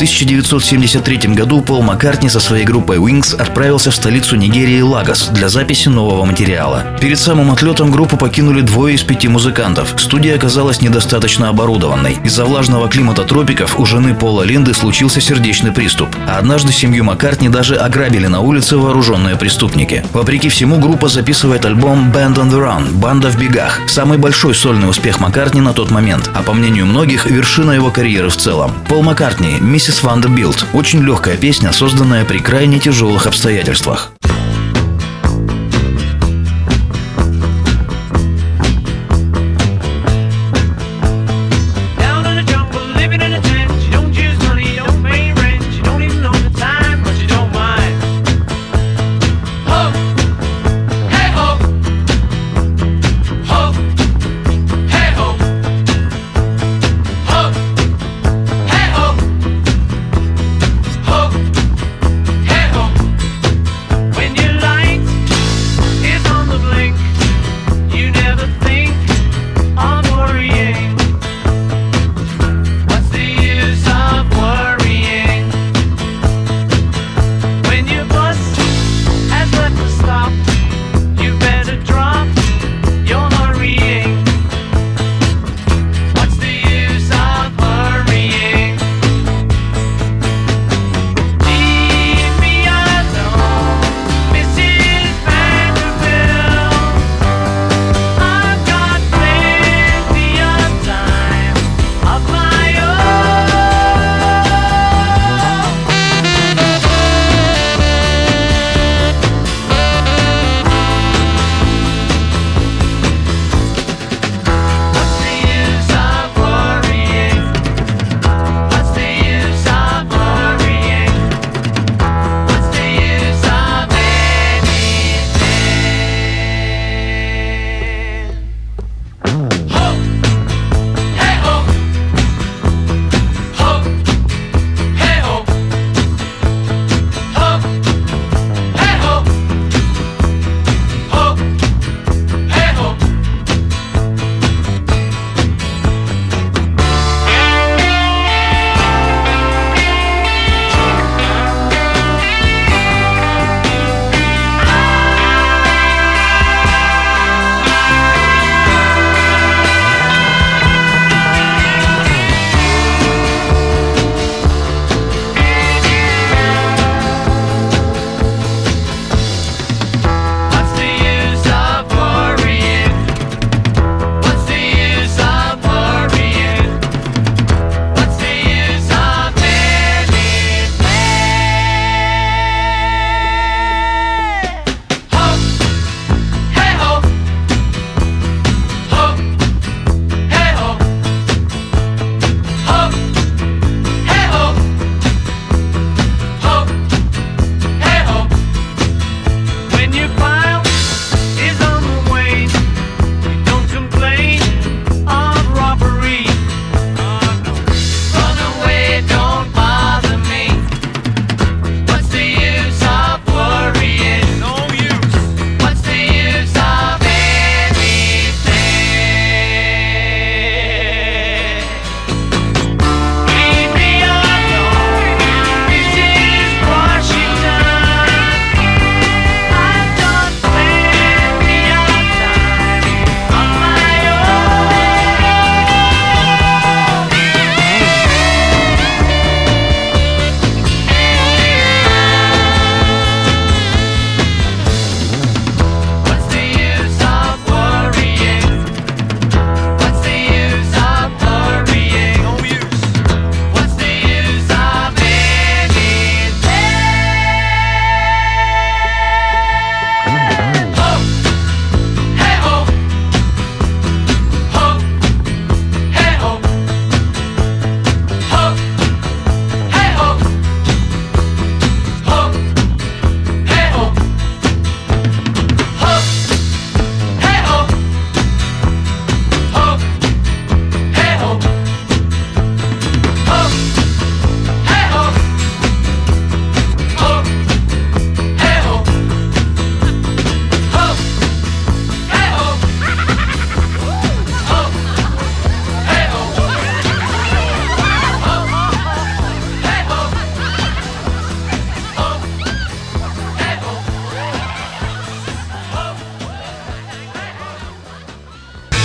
1973 году Пол Маккартни со своей группой Wings отправился в столицу Нигерии Лагос для записи нового материала. Перед самым отлетом группу покинули двое из пяти музыкантов. Студия оказалась недостаточно оборудованной. Из-за влажного климата тропиков у жены Пола Линды случился сердечный приступ. А однажды семью Маккартни даже ограбили на улице вооруженные преступники. Вопреки всему, группа записывает альбом Band on the Run – «Банда в бегах». Самый большой сольный успех Маккартни на тот момент, а по мнению многих, вершина его карьеры в целом. Пол Маккартни, «Миссис Вандербилд» – очень легкая песня, созданная при крайне тяжелых обстоятельствах.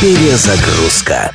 Перезагрузка.